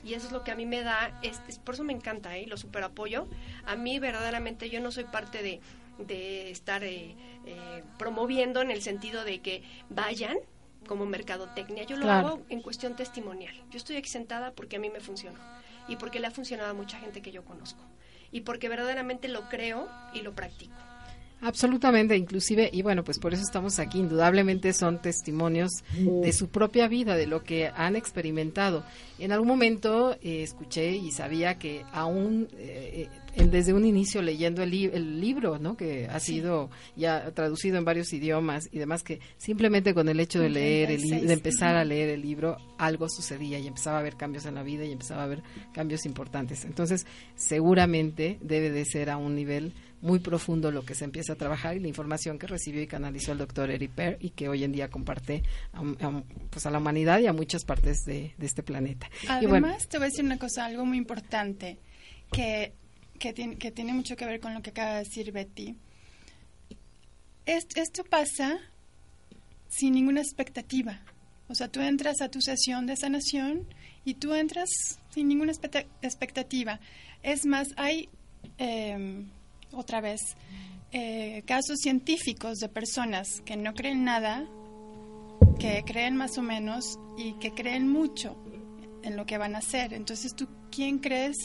Y eso es lo que a mí me da, es, es- por eso me encanta, ¿eh? lo super apoyo. A mí verdaderamente yo no soy parte de, de estar eh, eh, promoviendo en el sentido de que vayan como mercadotecnia. Yo lo Claro. hago en cuestión testimonial. Yo estoy aquí sentada porque a mí me funcionó y porque le ha funcionado a mucha gente que yo conozco. y porque verdaderamente lo creo y lo practico. Absolutamente, inclusive, y bueno, pues por eso estamos aquí, indudablemente son testimonios de su propia vida, de lo que han experimentado. En algún momento eh, escuché y sabía que aún eh, eh, desde un inicio leyendo el, li- el libro, ¿no? que ha sido ya traducido en varios idiomas y demás, que simplemente con el hecho de leer, el, li- 36, de empezar a leer el libro, algo sucedía y empezaba a haber cambios en la vida y empezaba a haber cambios importantes. Entonces, seguramente debe de ser a un nivel muy profundo lo que se empieza a trabajar y la información que recibió y canalizó el doctor Eric y que hoy en día comparte a, a- pues a la humanidad y a muchas partes de, de este planeta. y Además, bueno, te voy a decir una cosa, algo muy importante, que, que, tiene, que tiene mucho que ver con lo que acaba de decir Betty. Est- esto pasa sin ninguna expectativa. O sea, tú entras a tu sesión de sanación y tú entras sin ninguna expecta- expectativa. Es más, hay, eh, otra vez, eh, casos científicos de personas que no creen nada, que creen más o menos y que creen mucho en lo que van a hacer. Entonces, ¿tú quién crees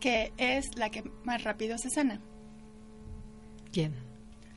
que es la que más rápido se sana? ¿quién?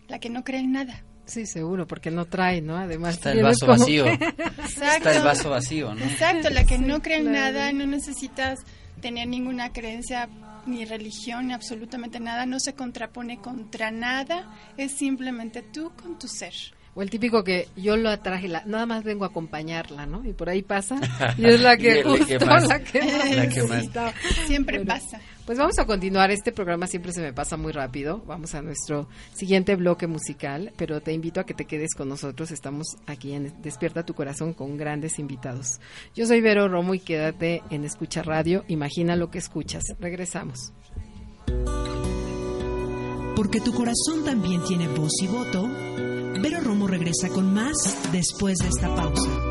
La que no cree en nada. Sí, seguro, porque no trae, ¿no? Además, Está el vaso como vacío. Exacto. Está el vaso vacío, ¿no? Exacto, la que no cree en claro. nada, no necesitas tener ninguna creencia ni religión, ni absolutamente nada, no se contrapone contra nada, es simplemente tú con tu ser. O el típico que yo lo atraje, la, nada más vengo a acompañarla, ¿no? Y por ahí pasa. Y es la que justo que más- la que más la que más. necesitaba. Siempre pasa. Pues vamos a continuar. Este programa siempre se me pasa muy rápido. Vamos a nuestro siguiente bloque musical, pero te invito a que te quedes con nosotros. Estamos aquí en Despierta tu Corazón con grandes invitados. Yo soy Vero Romo y quédate en Escucha Radio. Imagina lo que escuchas. Regresamos. Porque tu corazón también tiene voz y voto, Vero Romo regresa con más después de esta pausa.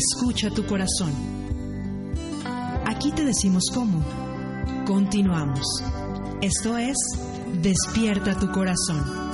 Escucha tu corazón. Aquí te decimos cómo. Continuamos. Esto es Despierta tu corazón.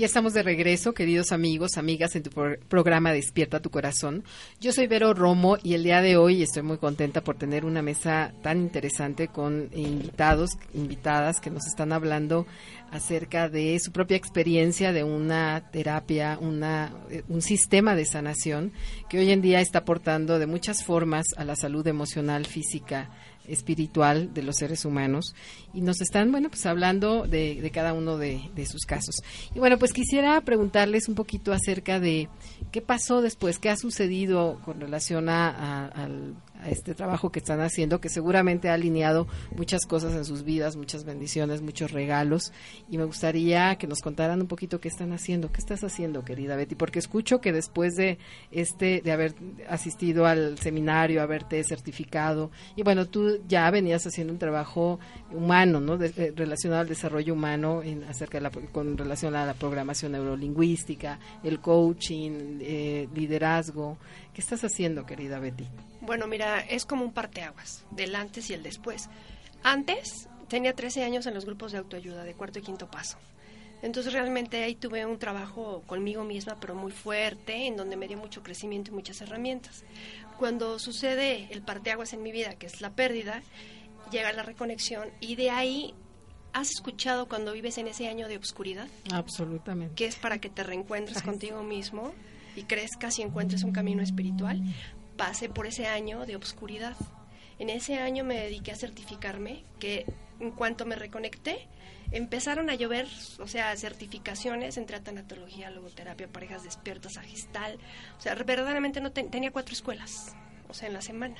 Ya estamos de regreso, queridos amigos, amigas, en tu pro- programa Despierta tu Corazón. Yo soy Vero Romo y el día de hoy estoy muy contenta por tener una mesa tan interesante con invitados, invitadas que nos están hablando acerca de su propia experiencia de una terapia, una, eh, un sistema de sanación que hoy en día está aportando de muchas formas a la salud emocional, física, espiritual de los seres humanos y nos están, bueno, pues hablando de, de cada uno de, sus casos. Y bueno, pues quisiera preguntarles un poquito acerca de qué pasó después, qué ha sucedido con relación a, a- al- a este trabajo que están haciendo, que seguramente ha alineado muchas cosas en sus vidas, muchas bendiciones, muchos regalos. Y me gustaría que nos contaran un poquito qué están haciendo, qué estás haciendo, querida Betty, porque escucho que después de este, de haber asistido al seminario, haberte certificado, y bueno, tú ya venías haciendo un trabajo humano, ¿no? De- eh, relacionado al desarrollo humano en, acerca de la, con relación a la programación neurolingüística, el coaching, eh, liderazgo. ¿Qué estás haciendo, querida Betty? Bueno, mira, es como un parteaguas, del antes y el después. Antes tenía 13 años en los grupos de autoayuda, de cuarto y quinto paso. Entonces realmente ahí tuve un trabajo conmigo misma, pero muy fuerte, en donde me dio mucho crecimiento y muchas herramientas. Cuando sucede el parteaguas en mi vida, que es la pérdida, llega la reconexión y de ahí, ¿has escuchado cuando vives en ese año de obscuridad? Absolutamente. que es para que te reencuentres Ay, contigo mismo y crezcas y encuentres un camino espiritual, pasé por ese año de obscuridad. En ese año me dediqué a certificarme, que en cuanto me reconecté, empezaron a llover, o sea, certificaciones entre tanatología, logoterapia, parejas despiertas, a. O sea, verdaderamente no ten- tenía cuatro escuelas, o sea, en la semana.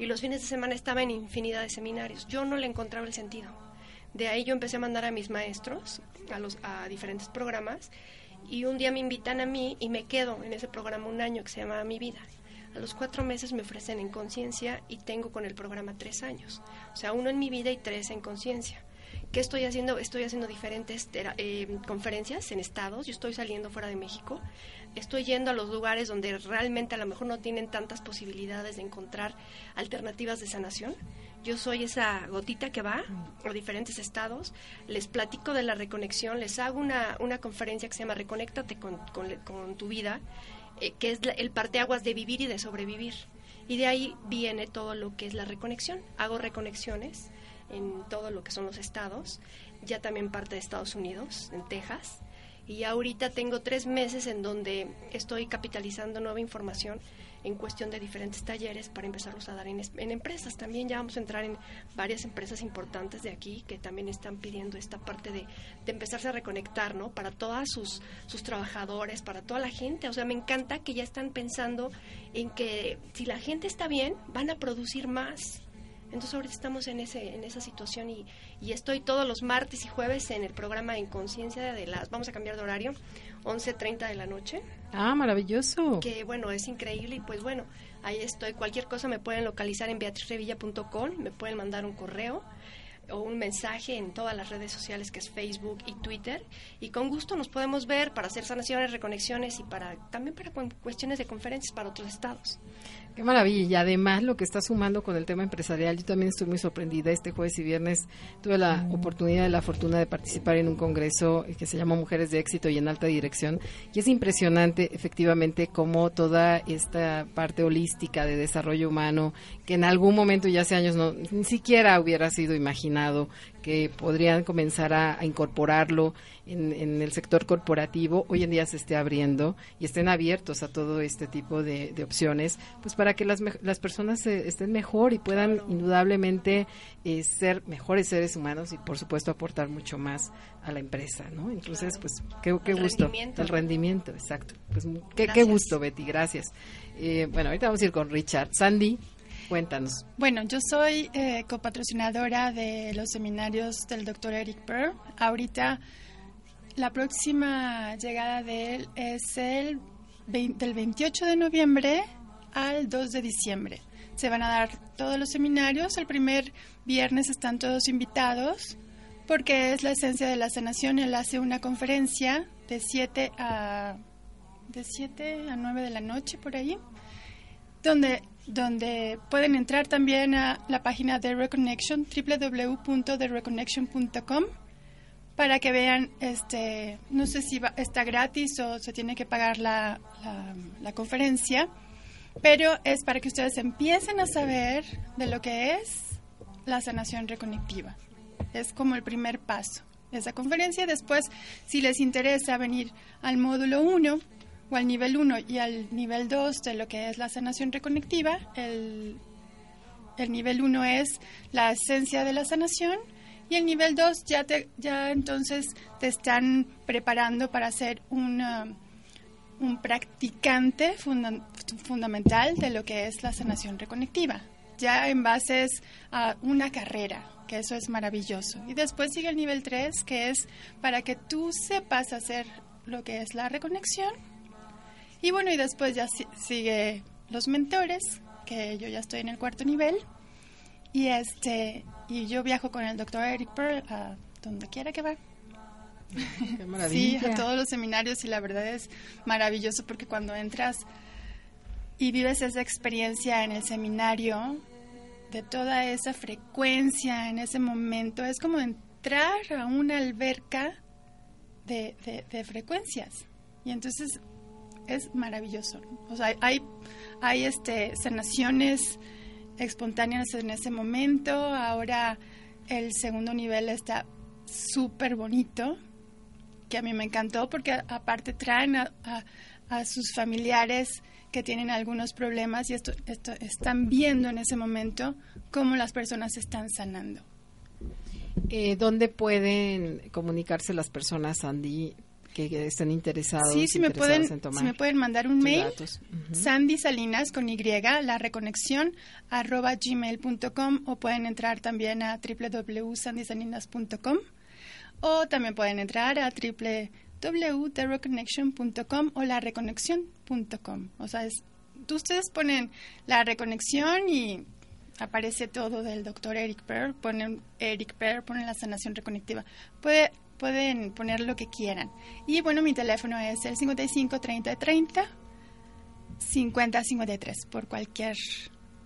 Y los fines de semana estaba en infinidad de seminarios. Yo no le encontraba el sentido. De ahí yo empecé a mandar a mis maestros a, a diferentes programas y un día me invitan a mí y me quedo en ese programa un año que se llama Mi Vida. A los cuatro meses me ofrecen en conciencia y tengo con el programa tres años. O sea, uno en mi vida y tres en conciencia. ¿Qué estoy haciendo? Estoy haciendo diferentes eh, conferencias en estados. Yo estoy saliendo fuera de México. Estoy yendo a los lugares donde realmente a lo mejor no tienen tantas posibilidades de encontrar alternativas de sanación. Yo soy esa gotita que va a diferentes estados, les platico de la reconexión, les hago una, una conferencia que se llama Reconéctate con, con, con tu vida, eh, que es la- el parteaguas de vivir y de sobrevivir. Y de ahí viene todo lo que es la reconexión. Hago reconexiones en todo lo que son los estados, ya también parte de Estados Unidos, en Texas. Y ahorita tengo tres meses en donde estoy capitalizando nueva información en cuestión de diferentes talleres para empezarlos a dar en, en empresas. También ya vamos a entrar en varias empresas importantes de aquí que también están pidiendo esta parte de, de empezarse a reconectar, ¿no? Para todas sus, sus trabajadores, para toda la gente. O sea, me encanta que ya están pensando en que si la gente está bien, van a producir más. Entonces ahorita estamos en ese en esa situación y, y estoy todos los martes y jueves en el programa En Conciencia de las vamos a cambiar de horario 11:30 de la noche Ah, maravilloso. que bueno es increíble y pues bueno ahí estoy cualquier cosa me pueden localizar en beatrizrevilla.com me pueden mandar un correo o un mensaje en todas las redes sociales que es Facebook y Twitter y con gusto nos podemos ver para hacer sanaciones, reconexiones y para también para cu- cuestiones de conferencias para otros estados. Qué maravilla. Y además lo que está sumando con el tema empresarial, yo también estoy muy sorprendida. Este jueves y viernes tuve la oportunidad y la fortuna de participar en un congreso que se llama Mujeres de Éxito y en Alta Dirección. Y es impresionante efectivamente cómo toda esta parte holística de desarrollo humano, que en algún momento ya hace años no, ni siquiera hubiera sido imaginado que podrían comenzar a, a incorporarlo en, en el sector corporativo, hoy en día se esté abriendo y estén abiertos a todo este tipo de, de opciones, pues para que las, las personas eh, estén mejor y puedan indudablemente eh, ser mejores seres humanos y por supuesto aportar mucho más a la empresa, ¿no? Entonces, pues qué, qué El gusto. rendimiento. El rendimiento, exacto. Pues qué, qué gusto, Betty, gracias. Eh, bueno, ahorita vamos a ir con Richard. Sandy, cuéntanos. Bueno, yo soy eh, copatrocinadora de los seminarios del doctor Eric Burr. Ahorita la próxima llegada de él es el del 28 de noviembre al 2 de diciembre. Se van a dar todos los seminarios. El primer viernes están todos invitados porque es la esencia de la sanación. Él hace una conferencia de 7 a de 7 a 9 de la noche por ahí, donde donde pueden entrar también a la página de Reconnection www.thereconnection.com para que vean este no sé si va- está gratis o se tiene que pagar la, la, conferencia pero es para que ustedes empiecen a saber de lo que es la sanación reconectiva es como el primer paso. Esa conferencia después si les interesa venir al módulo 1 o al nivel 1 y al nivel 2 de lo que es la sanación reconectiva el el nivel 1 es la esencia de la sanación y el nivel 2 ya, te, ya entonces te están preparando para ser una- un practicante funda- fundamental de lo que es la sanación reconectiva. Ya en bases a una carrera, que eso es maravilloso. Y después sigue el nivel 3, que es para que tú sepas hacer lo que es la reconexión. Y bueno, y después ya si- sigue los mentores, que yo ya estoy en el cuarto nivel. Y este y yo viajo con el doctor Eric Pearl a donde quiera que va. Qué Sí, maravilla. a todos los seminarios y la verdad es maravilloso porque cuando entras y vives esa experiencia en el seminario, de toda esa frecuencia en ese momento, es como entrar a una alberca de, de- de frecuencias. Y entonces es maravilloso. O sea, hay, hay este, sanaciones espontáneas en ese momento. Ahora el segundo nivel está súper bonito, que a mí me encantó porque aparte traen a, a- a sus familiares que tienen algunos problemas y esto, esto están viendo en ese momento cómo las personas están sanando. Eh, ¿Dónde pueden comunicarse las personas, Andy, que, estén interesados? Sí, si me pueden, en tomar si me pueden mandar un mail, datos? Sandy Salinas con Y, la reconexión, arroba gmail.com o pueden entrar también a www.sandysalinas.com o también pueden entrar a www.thereconnection.com o la reconexión.com. O sea, es, ustedes ponen la reconexión y aparece todo del doctor Eric Pearl, ponen Eric Pearl, ponen la sanación reconectiva. Puede, pueden poner lo que quieran. Y bueno, mi teléfono es el 55 30 30 50 53 por cualquier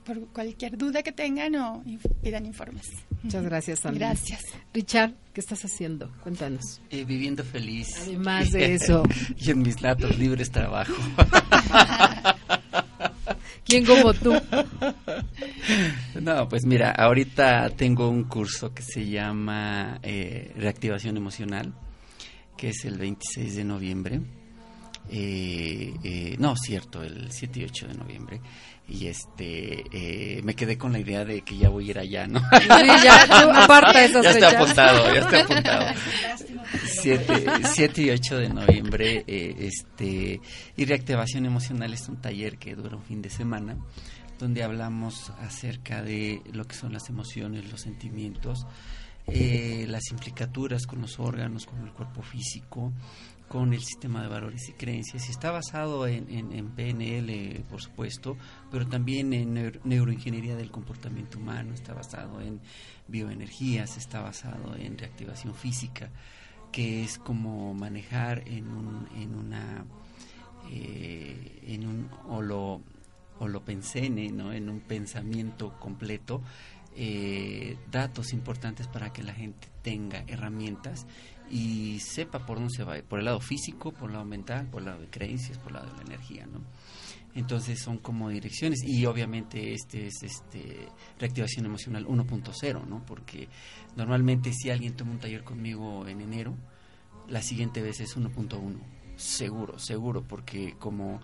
por cualquier duda que tengan o pidan informes. Muchas gracias, Andy. Gracias. Richard, ¿qué estás haciendo? Cuéntanos. Eh, viviendo feliz. Además de eso. y en mis latos libres trabajo. ¿Quién como tú? No, pues mira, ahorita tengo un curso que se llama eh, Reactivación Emocional, que es el 26 de noviembre. Eh, eh, no, cierto, el 7 y 8 de noviembre. Y este, eh, me quedé con la idea de que ya voy a ir allá, ¿no? Sí, ya, tú aparta esas ya está apuntado, ya está apuntado. 7, y 8 de noviembre, eh, este, y reactivación emocional es un taller que dura un fin de semana, donde hablamos acerca de lo que son las emociones, los sentimientos, eh, las implicaturas con los órganos, con el cuerpo físico, con el sistema de valores y creencias. Y está basado en, en- en PNL, por supuesto, pero también en neuro- neuroingeniería del comportamiento humano, está basado en bioenergías, está basado en reactivación física, que es como manejar en, un, en una eh, en un holo, holopensene, ¿no? en un pensamiento completo, eh, datos importantes para que la gente tenga herramientas y sepa por dónde se va, por el lado físico, por el lado mental, por el lado de creencias, por el lado de la energía, ¿no? Entonces son como direcciones y obviamente este es este reactivación emocional 1.0, ¿no? Porque normalmente si alguien toma un taller conmigo en enero, la siguiente vez es 1.1. Seguro, seguro, porque como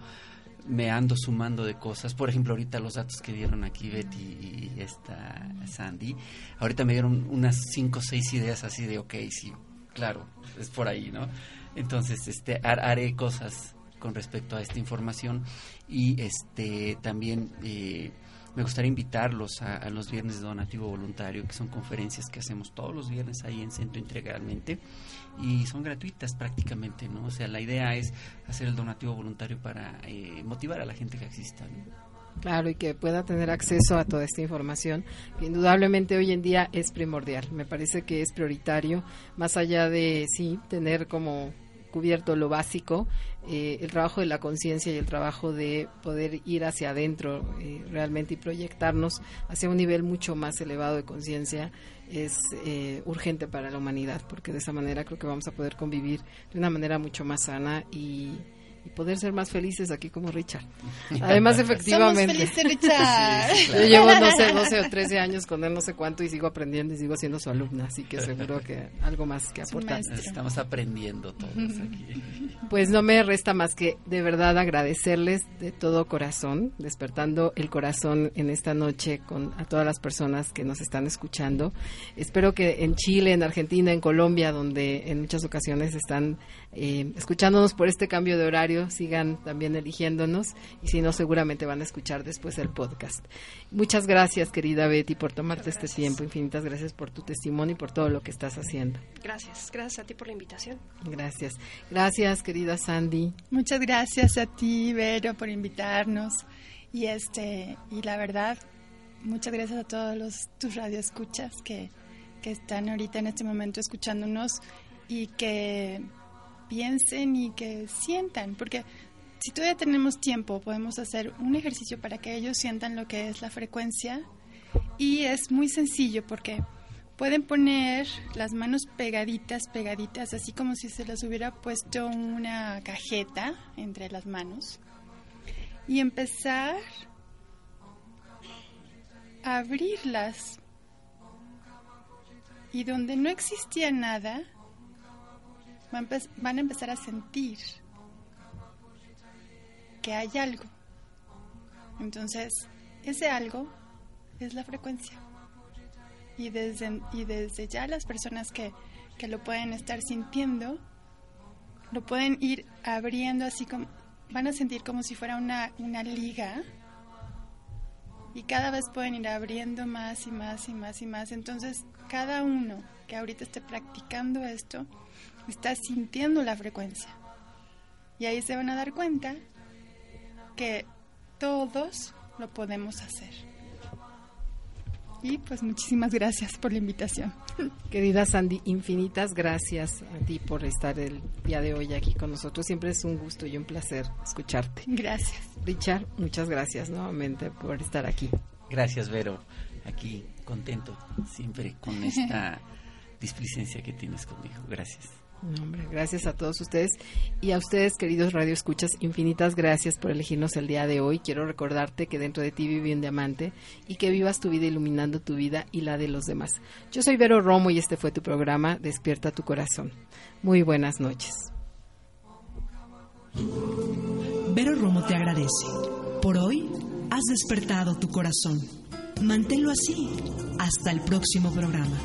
me ando sumando de cosas, por ejemplo, ahorita los datos que dieron aquí Betty y esta Sandy, ahorita me dieron unas 5 o 6 ideas así de, ok, sí, claro, es por ahí, ¿no? Entonces, este, har- haré cosas con respecto a esta información y este también eh, me gustaría invitarlos a, a los viernes de donativo voluntario, que son conferencias que hacemos todos los viernes ahí en Centro Integralmente y son gratuitas prácticamente, ¿no? O sea, la idea es hacer el donativo voluntario para eh, motivar a la gente que exista. Claro, y que pueda tener acceso a toda esta información, que indudablemente hoy en día es primordial. Me parece que es prioritario, más allá de, sí, tener como cubierto lo básico, eh, el trabajo de la conciencia y el trabajo de poder ir hacia adentro eh, realmente y proyectarnos hacia un nivel mucho más elevado de conciencia es eh, urgente para la humanidad, porque de esa manera creo que vamos a poder convivir de una manera mucho más sana y, y poder ser más felices aquí como Richard. Además, efectivamente. Somos felices, Richard. Yo llevo, no sé, 12 o 13 años con él, no sé cuánto, y sigo aprendiendo y sigo siendo su alumna, así que seguro que algo más que aportar. Estamos aprendiendo todos aquí. Pues no me resta más que de verdad agradecerles de todo corazón, despertando el corazón en esta noche con a todas las personas que nos están escuchando. Espero que en Chile, en Argentina, en Colombia, donde en muchas ocasiones están eh, escuchándonos por este cambio de horario, sigan también eligiéndonos y si no, seguramente van a escuchar después el podcast. Muchas gracias, querida Betty, por tomarte este tiempo. Infinitas gracias por tu testimonio y por todo lo que estás haciendo. Gracias, gracias a ti por la invitación. Gracias. Gracias, querida Sandy. Muchas gracias a ti, Vero, por invitarnos. Y este, y la verdad, muchas gracias a todos los tus radioescuchas que, que están ahorita en este momento escuchándonos y que piensen y que sientan, porque si todavía tenemos tiempo, podemos hacer un ejercicio para que ellos sientan lo que es la frecuencia y es muy sencillo porque pueden poner las manos pegaditas, pegaditas, así como si se les hubiera puesto una cajeta entre las manos y empezar a abrirlas. Y donde no existía nada, van a empezar a sentir que hay algo. Entonces, ese algo es la frecuencia. Y desde, y desde ya las personas que, que lo pueden estar sintiendo, lo pueden ir abriendo así como, van a sentir como si fuera una, una liga. Y cada vez pueden ir abriendo más y más y más y más. Entonces, cada uno que ahorita esté practicando esto, está sintiendo la frecuencia. Y ahí se van a dar cuenta que todos lo podemos hacer. Y pues muchísimas gracias por la invitación. Querida Sandy, infinitas gracias a ti por estar el día de hoy aquí con nosotros. Siempre es un gusto y un placer escucharte. Gracias. Richard, muchas gracias nuevamente por estar aquí. Gracias, Vero. Aquí contento siempre con esta displicencia que tienes conmigo. Gracias. Gracias a todos ustedes y a ustedes, queridos radioescuchas, infinitas gracias por elegirnos el día de hoy. Quiero recordarte que dentro de ti vive un diamante y que vivas tu vida iluminando tu vida y la de los demás. Yo soy Vero Romo y este fue tu programa Despierta tu corazón. Muy buenas noches. Vero Romo te agradece. Por hoy has despertado tu corazón. Manténlo así hasta el próximo programa.